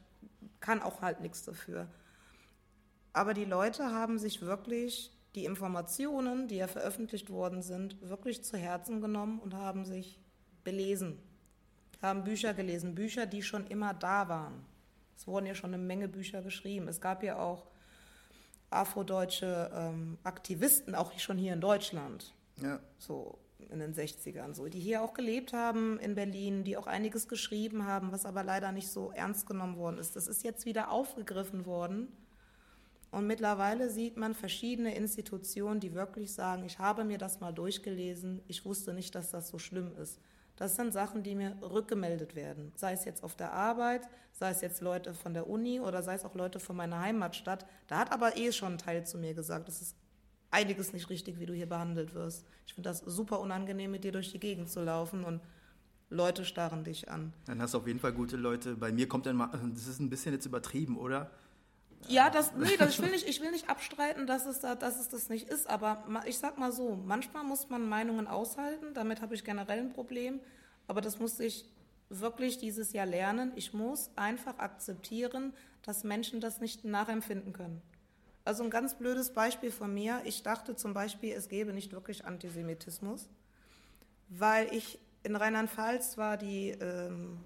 kann auch halt nichts dafür. Aber die Leute haben sich wirklich die Informationen, die ja veröffentlicht worden sind, wirklich zu Herzen genommen und haben sich belesen, haben Bücher gelesen, Bücher, die schon immer da waren. Es wurden ja schon eine Menge Bücher geschrieben. Es gab ja auch afrodeutsche ähm, Aktivisten, auch schon hier in Deutschland. Ja. So in den 60ern, so, die hier auch gelebt haben in Berlin, die auch einiges geschrieben haben, was aber leider nicht so ernst genommen worden ist. Das ist jetzt wieder aufgegriffen worden und mittlerweile sieht man verschiedene Institutionen, die wirklich sagen, ich habe mir das mal durchgelesen, ich wusste nicht, dass das so schlimm ist. Das sind Sachen, die mir rückgemeldet werden. Sei es jetzt auf der Arbeit, sei es jetzt Leute von der Uni oder sei es auch Leute von meiner Heimatstadt. Da hat aber eh schon ein Teil zu mir gesagt, es ist einiges nicht richtig, wie du hier behandelt wirst. Ich finde das super unangenehm, mit dir durch die Gegend zu laufen und Leute starren dich an. Dann hast du auf jeden Fall gute Leute. Bei mir kommt dann mal, das ist ein bisschen jetzt übertrieben, oder? Ja, das, nee, das, ich, will nicht, ich will nicht abstreiten, dass es, da, dass es das nicht ist, aber ich sag mal so, manchmal muss man Meinungen aushalten, damit habe ich generell ein Problem, aber das musste ich wirklich dieses Jahr lernen. Ich muss einfach akzeptieren, dass Menschen das nicht nachempfinden können. Also ein ganz blödes Beispiel von mir, ich dachte zum Beispiel, es gäbe nicht wirklich Antisemitismus, weil ich in Rheinland-Pfalz war die ähm,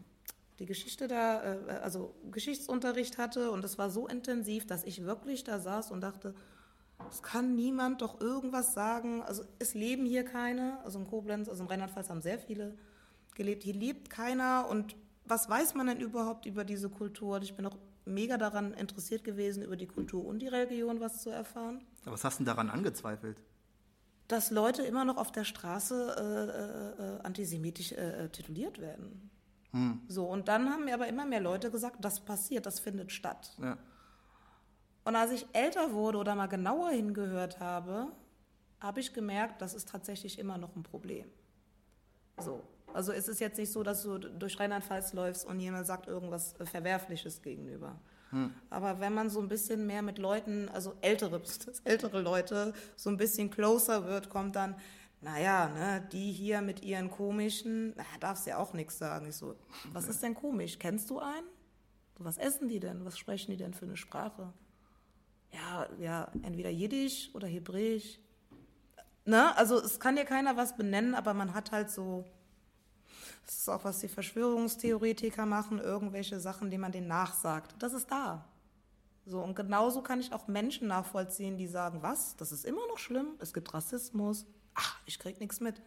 die Geschichte da, äh, also Geschichtsunterricht hatte und es war so intensiv, dass ich wirklich da saß und dachte, es kann niemand doch irgendwas sagen. Also es leben hier keine, also in Koblenz, also in Rheinland-Pfalz haben sehr viele gelebt, hier lebt keiner und was weiß man denn überhaupt über diese Kultur? Ich bin auch mega daran interessiert gewesen, über die Kultur und die Religion was zu erfahren. Aber was hast du denn daran angezweifelt? Dass Leute immer noch auf der Straße äh, äh, äh antisemitisch äh, äh, tituliert werden. Hm. So, und dann haben mir aber immer mehr Leute gesagt, das passiert, das findet statt. Ja. Und als ich älter wurde oder mal genauer hingehört habe, habe ich gemerkt, das ist tatsächlich immer noch ein Problem. So. Also es ist jetzt nicht so, dass du durch Rheinland-Pfalz läufst und jemand sagt irgendwas Verwerfliches gegenüber. Hm. Aber wenn man so ein bisschen mehr mit Leuten, also ältere, [laughs] ältere Leute, so ein bisschen closer wird, kommt dann, naja, ne, die hier mit ihren komischen, na, darfst ja auch nichts sagen. Ich so, was ist denn komisch? Kennst du einen? Was essen die denn? Was sprechen die denn für eine Sprache? Ja, ja, entweder Jiddisch oder Hebräisch. Ne? Also es kann dir keiner was benennen, aber man hat halt so, das ist auch, was die Verschwörungstheoretiker machen, irgendwelche Sachen, die man denen nachsagt. Das ist da. So, und genauso kann ich auch Menschen nachvollziehen, die sagen, was, das ist immer noch schlimm, es gibt Rassismus, ach, ich krieg nichts mit.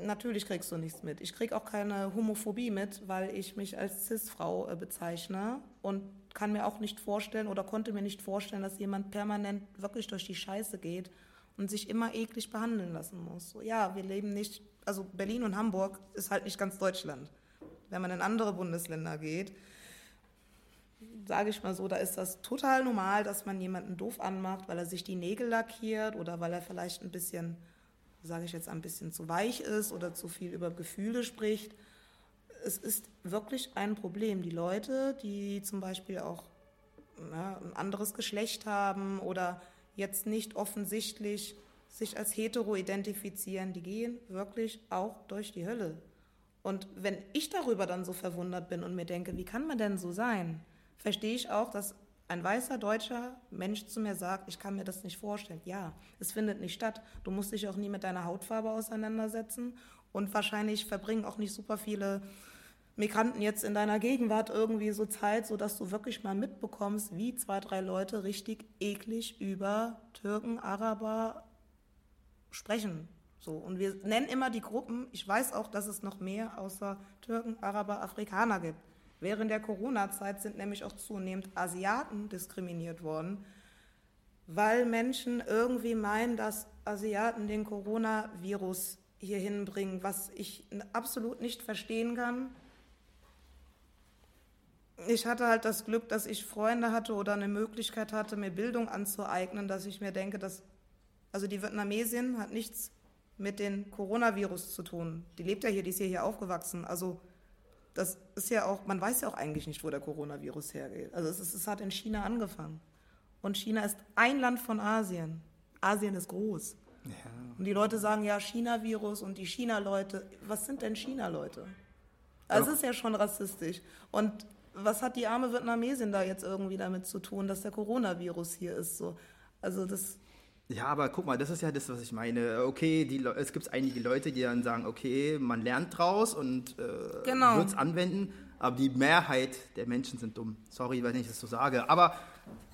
Natürlich kriegst du nichts mit. Ich krieg auch keine Homophobie mit, weil ich mich als Cis-Frau äh, bezeichne und kann mir auch nicht vorstellen oder konnte mir nicht vorstellen, dass jemand permanent wirklich durch die Scheiße geht und sich immer eklig behandeln lassen muss. So, ja, wir leben nicht, also Berlin und Hamburg ist halt nicht ganz Deutschland. Wenn man in andere Bundesländer geht, sage ich mal so, da ist das total normal, dass man jemanden doof anmacht, weil er sich die Nägel lackiert oder weil er vielleicht ein bisschen sage ich jetzt, ein bisschen zu weich ist oder zu viel über Gefühle spricht. Es ist wirklich ein Problem. Die Leute, die zum Beispiel auch ja, ein anderes Geschlecht haben oder jetzt nicht offensichtlich sich als hetero identifizieren, die gehen wirklich auch durch die Hölle. Und wenn ich darüber dann so verwundert bin und mir denke, wie kann man denn so sein, verstehe ich auch, dass ein weißer deutscher Mensch zu mir sagt, ich kann mir das nicht vorstellen. Ja, es findet nicht statt. Du musst dich auch nie mit deiner Hautfarbe auseinandersetzen und wahrscheinlich verbringen auch nicht super viele Migranten jetzt in deiner Gegenwart irgendwie so Zeit, sodass du wirklich mal mitbekommst, wie zwei, drei Leute richtig eklig über Türken, Araber sprechen. So. Und wir nennen immer die Gruppen, ich weiß auch, dass es noch mehr außer Türken, Araber, Afrikaner gibt. Während der Corona-Zeit sind nämlich auch zunehmend Asiaten diskriminiert worden, weil Menschen irgendwie meinen, dass Asiaten den Coronavirus hier hinbringen, was ich absolut nicht verstehen kann. Ich hatte halt das Glück, dass ich Freunde hatte oder eine Möglichkeit hatte, mir Bildung anzueignen, dass ich mir denke, dass also die Vietnamesin hat nichts mit dem Coronavirus zu tun. Die lebt ja hier, die ist hier, hier aufgewachsen. Also das ist ja auch, man weiß ja auch eigentlich nicht, wo der Coronavirus hergeht. Also es, ist, es hat in China angefangen. Und China ist ein Land von Asien. Asien ist groß. Ja. Und die Leute sagen ja China-Virus und die China-Leute. Was sind denn China-Leute? Also es ist ja schon rassistisch. Und was hat die arme Vietnamesin da jetzt irgendwie damit zu tun, dass der Coronavirus hier ist? So? Also das ja, aber guck mal, das ist ja das, was ich meine. Okay, die, es gibt einige Leute, die dann sagen, okay, man lernt draus und äh, genau. wird es anwenden, aber die Mehrheit der Menschen sind dumm. Sorry, wenn ich das so sage. Aber,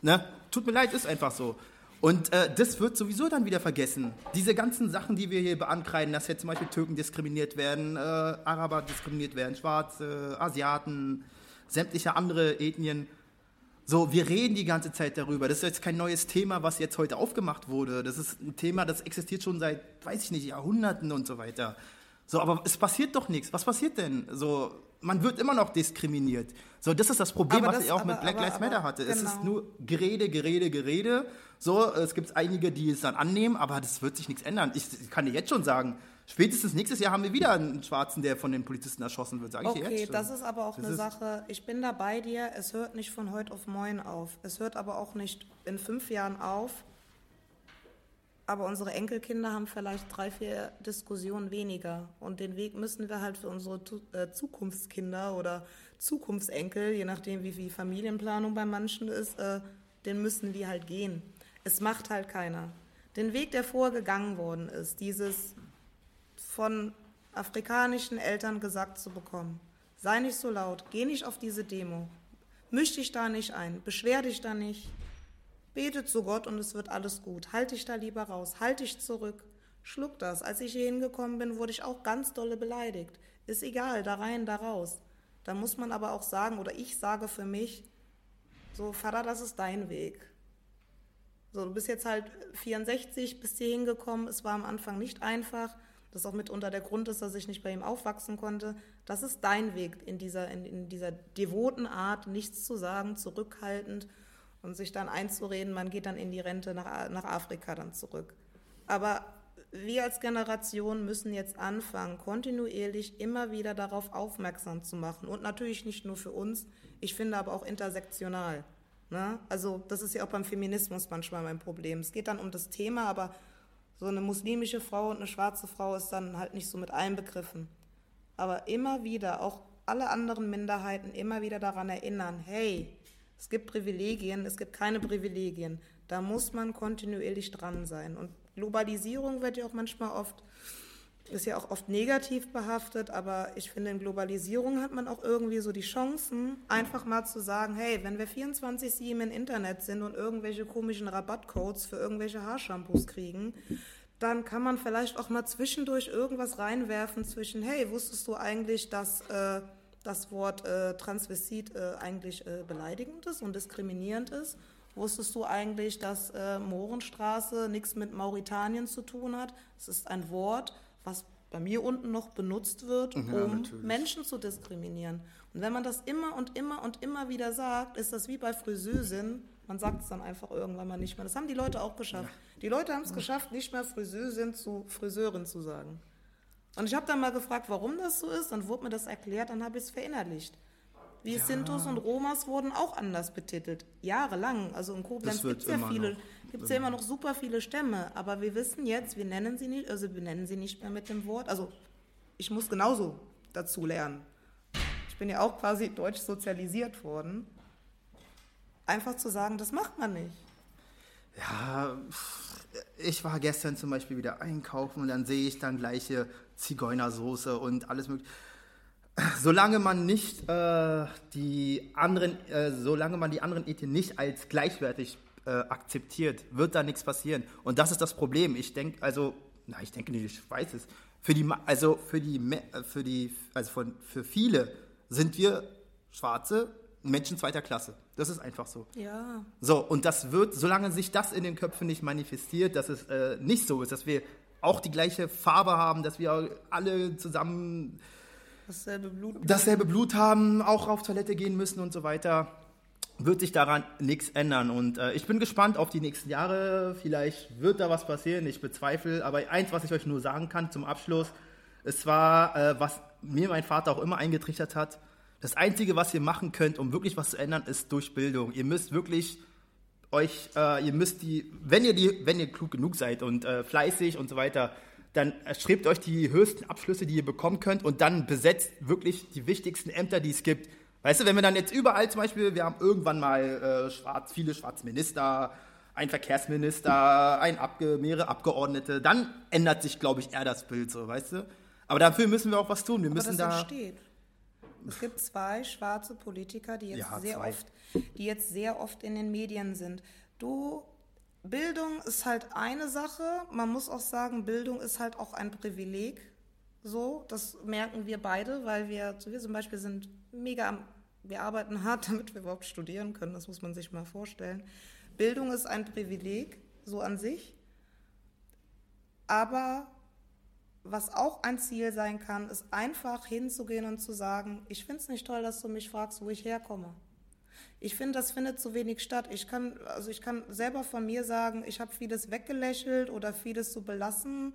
ne, tut mir leid, ist einfach so. Und äh, das wird sowieso dann wieder vergessen. Diese ganzen Sachen, die wir hier beankreiden, dass jetzt zum Beispiel Türken diskriminiert werden, äh, Araber diskriminiert werden, Schwarze, Asiaten, sämtliche andere Ethnien so, wir reden die ganze Zeit darüber. Das ist jetzt kein neues Thema, was jetzt heute aufgemacht wurde. Das ist ein Thema, das existiert schon seit, weiß ich nicht, Jahrhunderten und so weiter. So, aber es passiert doch nichts. Was passiert denn? So, man wird immer noch diskriminiert. So, das ist das Problem, das, was ich auch aber, mit Black Lives Matter hatte. Genau. Es ist genau. nur Gerede, Gerede, Gerede. So, es gibt einige, die es dann annehmen, aber das wird sich nichts ändern. Ich kann dir jetzt schon sagen, Spätestens nächstes Jahr haben wir wieder einen Schwarzen, der von den Polizisten erschossen wird, sage ich okay, dir jetzt. Okay, das ist aber auch das eine Sache. Ich bin da bei dir. Es hört nicht von heute auf morgen auf. Es hört aber auch nicht in fünf Jahren auf. Aber unsere Enkelkinder haben vielleicht drei, vier Diskussionen weniger. Und den Weg müssen wir halt für unsere äh, Zukunftskinder oder Zukunftsenkel, je nachdem, wie viel Familienplanung bei manchen ist, äh, den müssen wir halt gehen. Es macht halt keiner. Den Weg, der vorgegangen worden ist, dieses von afrikanischen Eltern gesagt zu bekommen. Sei nicht so laut, geh nicht auf diese Demo, misch dich da nicht ein, beschwer dich da nicht, bete zu Gott und es wird alles gut. Halt dich da lieber raus, halt dich zurück, schluck das. Als ich hier hingekommen bin, wurde ich auch ganz dolle beleidigt. Ist egal, da rein, da raus. Da muss man aber auch sagen, oder ich sage für mich, so, Vater, das ist dein Weg. So, du bist jetzt halt 64, bist hier hingekommen, es war am Anfang nicht einfach, das auch mitunter der Grund ist, dass ich nicht bei ihm aufwachsen konnte. Das ist dein Weg in dieser, in, in dieser devoten Art, nichts zu sagen, zurückhaltend und sich dann einzureden, man geht dann in die Rente nach, nach Afrika dann zurück. Aber wir als Generation müssen jetzt anfangen, kontinuierlich immer wieder darauf aufmerksam zu machen. Und natürlich nicht nur für uns, ich finde aber auch intersektional. Ne? Also das ist ja auch beim Feminismus manchmal mein Problem. Es geht dann um das Thema, aber so eine muslimische Frau und eine schwarze Frau ist dann halt nicht so mit einbegriffen. Aber immer wieder, auch alle anderen Minderheiten immer wieder daran erinnern, hey, es gibt Privilegien, es gibt keine Privilegien. Da muss man kontinuierlich dran sein. Und Globalisierung wird ja auch manchmal oft, ist ja auch oft negativ behaftet, aber ich finde, in Globalisierung hat man auch irgendwie so die Chancen, einfach mal zu sagen, hey, wenn wir 24-7 im Internet sind und irgendwelche komischen Rabattcodes für irgendwelche Haarshampoos kriegen, dann kann man vielleicht auch mal zwischendurch irgendwas reinwerfen zwischen, hey, wusstest du eigentlich, dass äh, das Wort äh, Transvestit äh, eigentlich äh, beleidigend ist und diskriminierend ist? Wusstest du eigentlich, dass äh, Mohrenstraße nichts mit Mauritanien zu tun hat? Es ist ein Wort, was bei mir unten noch benutzt wird, um natürlich. Menschen zu diskriminieren. Und wenn man das immer und immer und immer wieder sagt, ist das wie bei Friseusin. Man sagt es dann einfach irgendwann mal nicht mehr. Das haben die Leute auch geschafft. Ja. Die Leute haben es ja. geschafft, nicht mehr Friseusin zu Friseurin zu sagen. Und ich habe dann mal gefragt, warum das so ist. Dann wurde mir das erklärt, dann habe ich es verinnerlicht. Die ja. Sintus und Romas wurden auch anders betitelt. Jahrelang. Also in Koblenz gibt es ja viele, gibt ja immer noch super viele Stämme. Aber wir wissen jetzt, wir nennen sie nicht, also wir nennen sie nicht mehr mit dem Wort. Also ich muss genauso dazu lernen. Ich bin ja auch quasi deutsch sozialisiert worden. Einfach zu sagen, das macht man nicht. Ja, ich war gestern zum Beispiel wieder einkaufen und dann sehe ich dann gleiche Zigeunersoße und alles mögliche solange man nicht äh, die anderen, äh, solange man die anderen Ethien nicht als gleichwertig äh, akzeptiert, wird da nichts passieren. Und das ist das Problem. Ich denke, also, na, ich denke nicht, ich weiß es. Für die, also für die, äh, für die, also von, für viele sind wir Schwarze Menschen zweiter Klasse. Das ist einfach so. Ja. So, und das wird, solange sich das in den Köpfen nicht manifestiert, dass es äh, nicht so ist, dass wir auch die gleiche Farbe haben, dass wir alle zusammen dasselbe Blut, dasselbe Blut haben, auch auf Toilette gehen müssen und so weiter, wird sich daran nichts ändern. Und äh, ich bin gespannt auf die nächsten Jahre. Vielleicht wird da was passieren, ich bezweifle. Aber eins, was ich euch nur sagen kann zum Abschluss, es war, äh, was mir mein Vater auch immer eingetrichtert hat, das Einzige, was ihr machen könnt, um wirklich was zu ändern, ist durch Bildung. Ihr müsst wirklich euch, äh, ihr müsst die, wenn ihr die, wenn ihr klug genug seid und äh, fleißig und so weiter, dann erstrebt euch die höchsten Abschlüsse, die ihr bekommen könnt und dann besetzt wirklich die wichtigsten Ämter, die es gibt. Weißt du, wenn wir dann jetzt überall zum Beispiel, wir haben irgendwann mal äh, schwarz, viele Schwarzminister, ein Verkehrsminister, ein Abge mehrere Abgeordnete, dann ändert sich, glaube ich, eher das Bild so, weißt du? Aber dafür müssen wir auch was tun. Wir Aber müssen das da. Entsteht. Es gibt zwei schwarze Politiker, die jetzt ja, sehr zwei. oft, die jetzt sehr oft in den Medien sind. Du Bildung ist halt eine Sache. Man muss auch sagen, Bildung ist halt auch ein Privileg. So, das merken wir beide, weil wir, wir zum Beispiel sind mega, wir arbeiten hart, [laughs] damit wir überhaupt studieren können. Das muss man sich mal vorstellen. Bildung ist ein Privileg, so an sich. Aber was auch ein Ziel sein kann, ist einfach hinzugehen und zu sagen, ich finde es nicht toll, dass du mich fragst, wo ich herkomme. Ich finde, das findet zu wenig statt. Ich kann, also ich kann selber von mir sagen, ich habe vieles weggelächelt oder vieles so belassen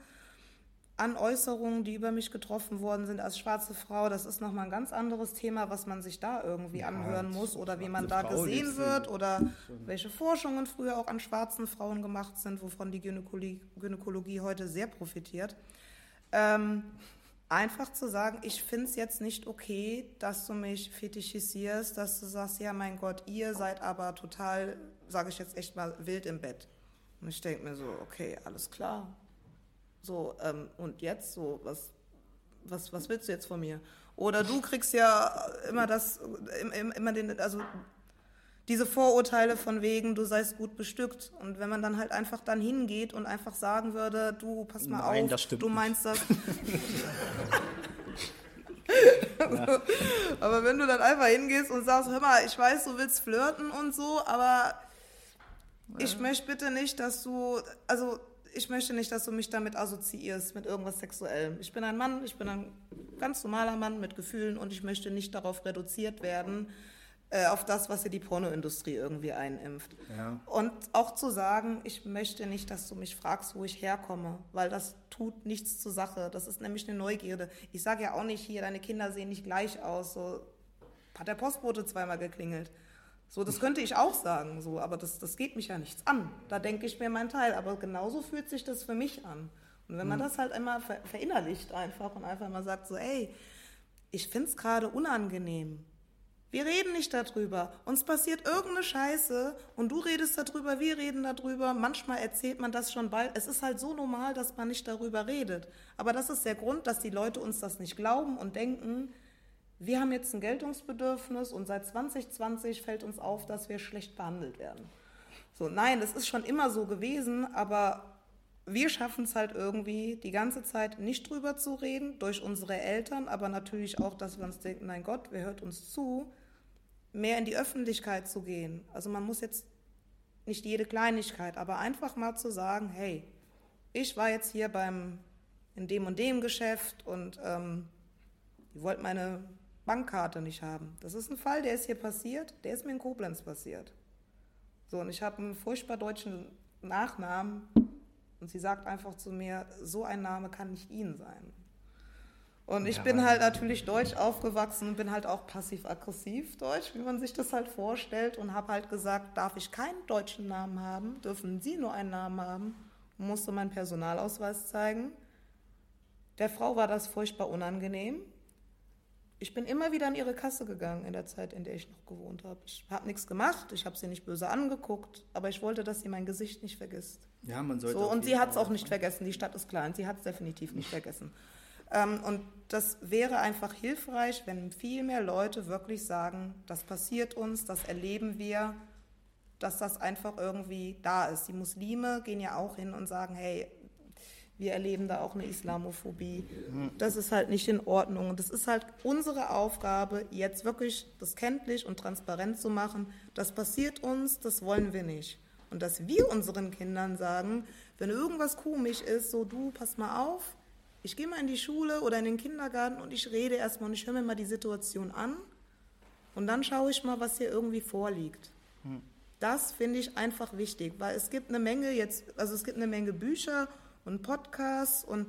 an Äußerungen, die über mich getroffen worden sind als schwarze Frau. Das ist nochmal ein ganz anderes Thema, was man sich da irgendwie ja, anhören muss oder wie man da Frau gesehen wird oder welche Forschungen früher auch an schwarzen Frauen gemacht sind, wovon die Gynäkologie, Gynäkologie heute sehr profitiert. Ähm, einfach zu sagen, ich finde es jetzt nicht okay, dass du mich fetischisierst, dass du sagst, ja mein Gott, ihr seid aber total, sage ich jetzt echt mal, wild im Bett. Und ich denke mir so, okay, alles klar. So, ähm, und jetzt so, was, was, was willst du jetzt von mir? Oder du kriegst ja immer das, immer den, also diese Vorurteile von wegen, du seist gut bestückt. Und wenn man dann halt einfach dann hingeht und einfach sagen würde, du, pass mal Nein, auf, du meinst nicht. das. ja. [laughs] Aber wenn du dann einfach hingehst und sagst, hör mal, ich weiß, du willst flirten und so, aber ja. ich möchte bitte nicht, dass du, also ich möchte nicht, dass du mich damit assoziierst, mit irgendwas Sexuellem. Ich bin ein Mann, ich bin ein ganz normaler Mann mit Gefühlen und ich möchte nicht darauf reduziert werden, äh, auf das, was dir die Pornoindustrie irgendwie einimpft. Ja. Und auch zu sagen, ich möchte nicht, dass du mich fragst, wo ich herkomme, weil das tut nichts zur Sache. Das ist nämlich eine Neugierde. Ich sage ja auch nicht hier, deine Kinder sehen nicht gleich aus. So hat der Postbote zweimal geklingelt. So, das könnte ich auch sagen, so, aber das, das geht mich ja nichts an. Da denke ich mir meinen Teil. Aber genauso fühlt sich das für mich an. Und wenn man mhm. das halt einmal ver verinnerlicht einfach und einfach mal sagt, so, ey, ich finde es gerade unangenehm. Wir reden nicht darüber. Uns passiert irgendeine Scheiße und du redest darüber, wir reden darüber. Manchmal erzählt man das schon bald. Es ist halt so normal, dass man nicht darüber redet. Aber das ist der Grund, dass die Leute uns das nicht glauben und denken, wir haben jetzt ein Geltungsbedürfnis und seit 2020 fällt uns auf, dass wir schlecht behandelt werden. So, nein, es ist schon immer so gewesen, aber wir schaffen es halt irgendwie die ganze Zeit nicht drüber zu reden, durch unsere Eltern, aber natürlich auch, dass wir uns denken, mein Gott, wer hört uns zu? Mehr in die Öffentlichkeit zu gehen. Also man muss jetzt nicht jede Kleinigkeit, aber einfach mal zu sagen, hey, ich war jetzt hier beim in dem und dem Geschäft und ähm, die wollten meine Bankkarte nicht haben. Das ist ein Fall, der ist hier passiert, der ist mir in Koblenz passiert. So, und ich habe einen furchtbar deutschen Nachnamen und sie sagt einfach zu mir, so ein Name kann nicht Ihnen sein. Und ich ja, bin halt natürlich deutsch aufgewachsen und bin halt auch passiv-aggressiv deutsch, wie man sich das halt vorstellt. Und habe halt gesagt, darf ich keinen deutschen Namen haben, dürfen Sie nur einen Namen haben. Und musste meinen Personalausweis zeigen. Der Frau war das furchtbar unangenehm. Ich bin immer wieder an ihre Kasse gegangen in der Zeit, in der ich noch gewohnt habe. Ich habe nichts gemacht, ich habe sie nicht böse angeguckt, aber ich wollte, dass sie mein Gesicht nicht vergisst. Ja, man sollte. So, und sie hat es auch nicht vergessen. Die Stadt ist klein, sie hat es definitiv nicht vergessen. Ähm, und das wäre einfach hilfreich, wenn viel mehr Leute wirklich sagen, das passiert uns, das erleben wir, dass das einfach irgendwie da ist. Die Muslime gehen ja auch hin und sagen, hey, wir erleben da auch eine Islamophobie. Das ist halt nicht in Ordnung. Und das ist halt unsere Aufgabe, jetzt wirklich das kenntlich und transparent zu machen. Das passiert uns, das wollen wir nicht. Und dass wir unseren Kindern sagen, wenn irgendwas komisch ist, so du, pass mal auf, ich gehe mal in die Schule oder in den Kindergarten und ich rede erstmal und ich höre mir mal die Situation an und dann schaue ich mal, was hier irgendwie vorliegt. Hm. Das finde ich einfach wichtig, weil es gibt eine Menge jetzt, also es gibt eine Menge Bücher und Podcasts und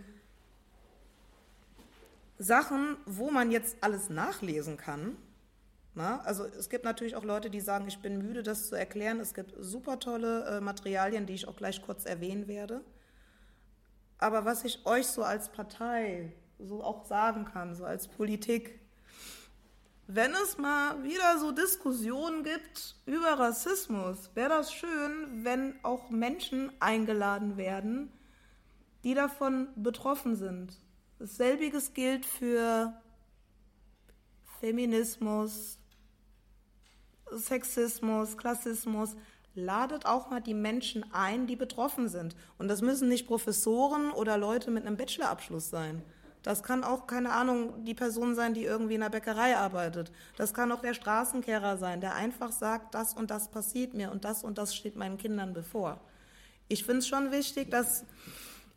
Sachen, wo man jetzt alles nachlesen kann. Na, also es gibt natürlich auch Leute, die sagen, ich bin müde, das zu erklären. Es gibt super tolle äh, Materialien, die ich auch gleich kurz erwähnen werde. Aber was ich euch so als Partei so auch sagen kann, so als Politik, wenn es mal wieder so Diskussionen gibt über Rassismus, wäre das schön, wenn auch Menschen eingeladen werden, die davon betroffen sind. Dasselbiges gilt für Feminismus, Sexismus, Klassismus ladet auch mal die Menschen ein, die betroffen sind. Und das müssen nicht Professoren oder Leute mit einem Bachelorabschluss sein. Das kann auch, keine Ahnung, die Person sein, die irgendwie in der Bäckerei arbeitet. Das kann auch der Straßenkehrer sein, der einfach sagt, das und das passiert mir und das und das steht meinen Kindern bevor. Ich finde es schon wichtig, dass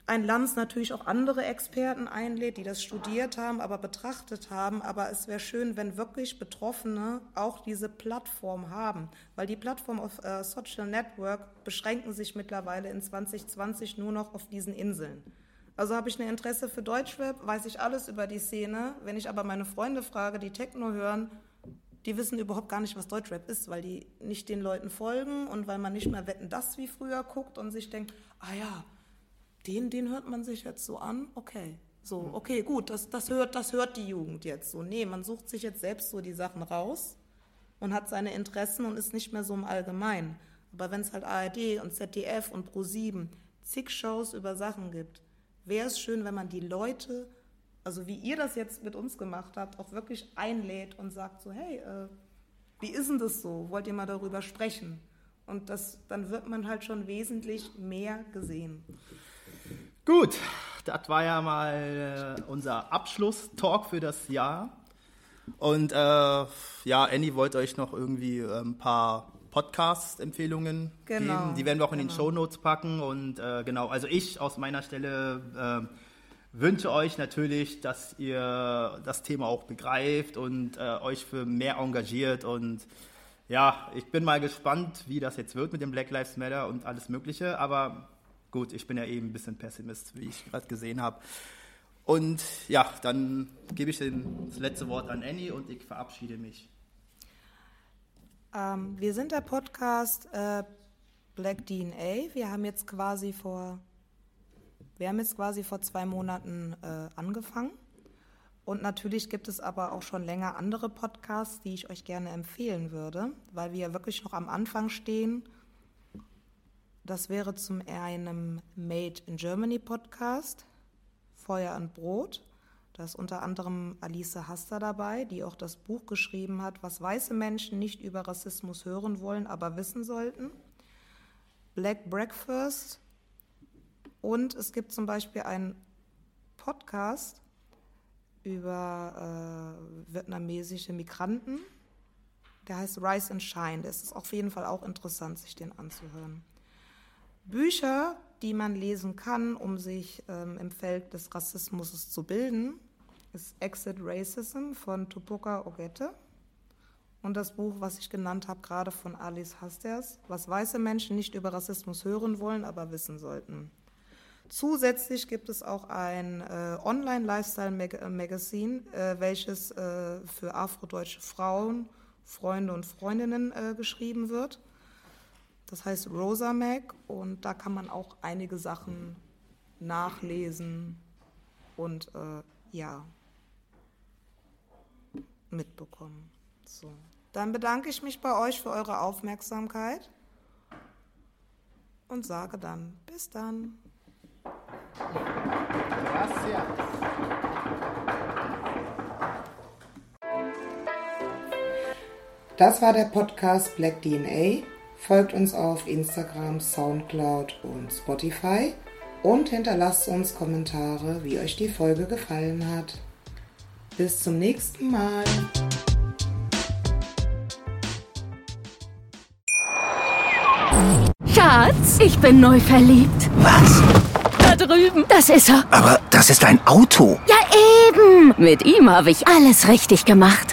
ein Lanz natürlich auch andere Experten einlädt, die das studiert haben, aber betrachtet haben. Aber es wäre schön, wenn wirklich Betroffene auch diese Plattform haben, weil die Plattform auf äh, Social Network beschränken sich mittlerweile in 2020 nur noch auf diesen Inseln. Also habe ich ein Interesse für Deutschrap, weiß ich alles über die Szene. Wenn ich aber meine Freunde frage, die Techno hören, die wissen überhaupt gar nicht, was Deutschrap ist, weil die nicht den Leuten folgen und weil man nicht mehr Wetten das wie früher guckt und sich denkt, ah ja, den, den hört man sich jetzt so an, okay. So, okay, gut, das, das, hört, das hört die Jugend jetzt so. Nee, man sucht sich jetzt selbst so die Sachen raus und hat seine Interessen und ist nicht mehr so im Allgemeinen. Aber wenn es halt ARD und ZDF und Pro7 zig Shows über Sachen gibt, wäre es schön, wenn man die Leute, also wie ihr das jetzt mit uns gemacht habt, auch wirklich einlädt und sagt so, hey, äh, wie ist denn das so? Wollt ihr mal darüber sprechen? Und das, dann wird man halt schon wesentlich mehr gesehen. Gut, das war ja mal äh, unser Abschluss-Talk für das Jahr. Und äh, ja, Annie wollte euch noch irgendwie äh, ein paar Podcast-Empfehlungen genau, geben. Die werden wir auch in genau. den Show Notes packen. Und äh, genau, also ich aus meiner Stelle äh, wünsche euch natürlich, dass ihr das Thema auch begreift und äh, euch für mehr engagiert und ja, ich bin mal gespannt, wie das jetzt wird mit dem Black Lives Matter und alles Mögliche. Aber gut, ich bin ja eben ein bisschen Pessimist, wie ich gerade gesehen habe. Und ja, dann gebe ich das letzte Wort an Annie und ich verabschiede mich. Ähm, wir sind der Podcast äh, Black DNA. Wir haben jetzt quasi vor, wir haben jetzt quasi vor zwei Monaten äh, angefangen. Und natürlich gibt es aber auch schon länger andere Podcasts, die ich euch gerne empfehlen würde, weil wir ja wirklich noch am Anfang stehen. Das wäre zum einen Made in Germany Podcast, Feuer und Brot. Da ist unter anderem Alice Haster dabei, die auch das Buch geschrieben hat, was weiße Menschen nicht über Rassismus hören wollen, aber wissen sollten. Black Breakfast. Und es gibt zum Beispiel einen Podcast über äh, vietnamesische Migranten. Der heißt Rise and Shine. Das ist auf jeden Fall auch interessant, sich den anzuhören. Bücher, die man lesen kann, um sich ähm, im Feld des Rassismus zu bilden, ist Exit Racism von Tupoka Ogette und das Buch, was ich genannt habe, gerade von Alice Hasters, was weiße Menschen nicht über Rassismus hören wollen, aber wissen sollten. Zusätzlich gibt es auch ein äh, Online-Lifestyle-Magazin, äh, welches äh, für afrodeutsche Frauen, Freunde und Freundinnen äh, geschrieben wird. Das heißt Rosa Mag und da kann man auch einige Sachen nachlesen und äh, ja mitbekommen. So. Dann bedanke ich mich bei euch für eure Aufmerksamkeit und sage dann bis dann. Das war der Podcast Black DNA. Folgt uns auf Instagram, Soundcloud und Spotify und hinterlasst uns Kommentare, wie euch die Folge gefallen hat. Bis zum nächsten Mal. Schatz, ich bin neu verliebt. Was? Da drüben. Das ist er. Aber das ist ein Auto. Ja, eben. Mit ihm habe ich alles richtig gemacht.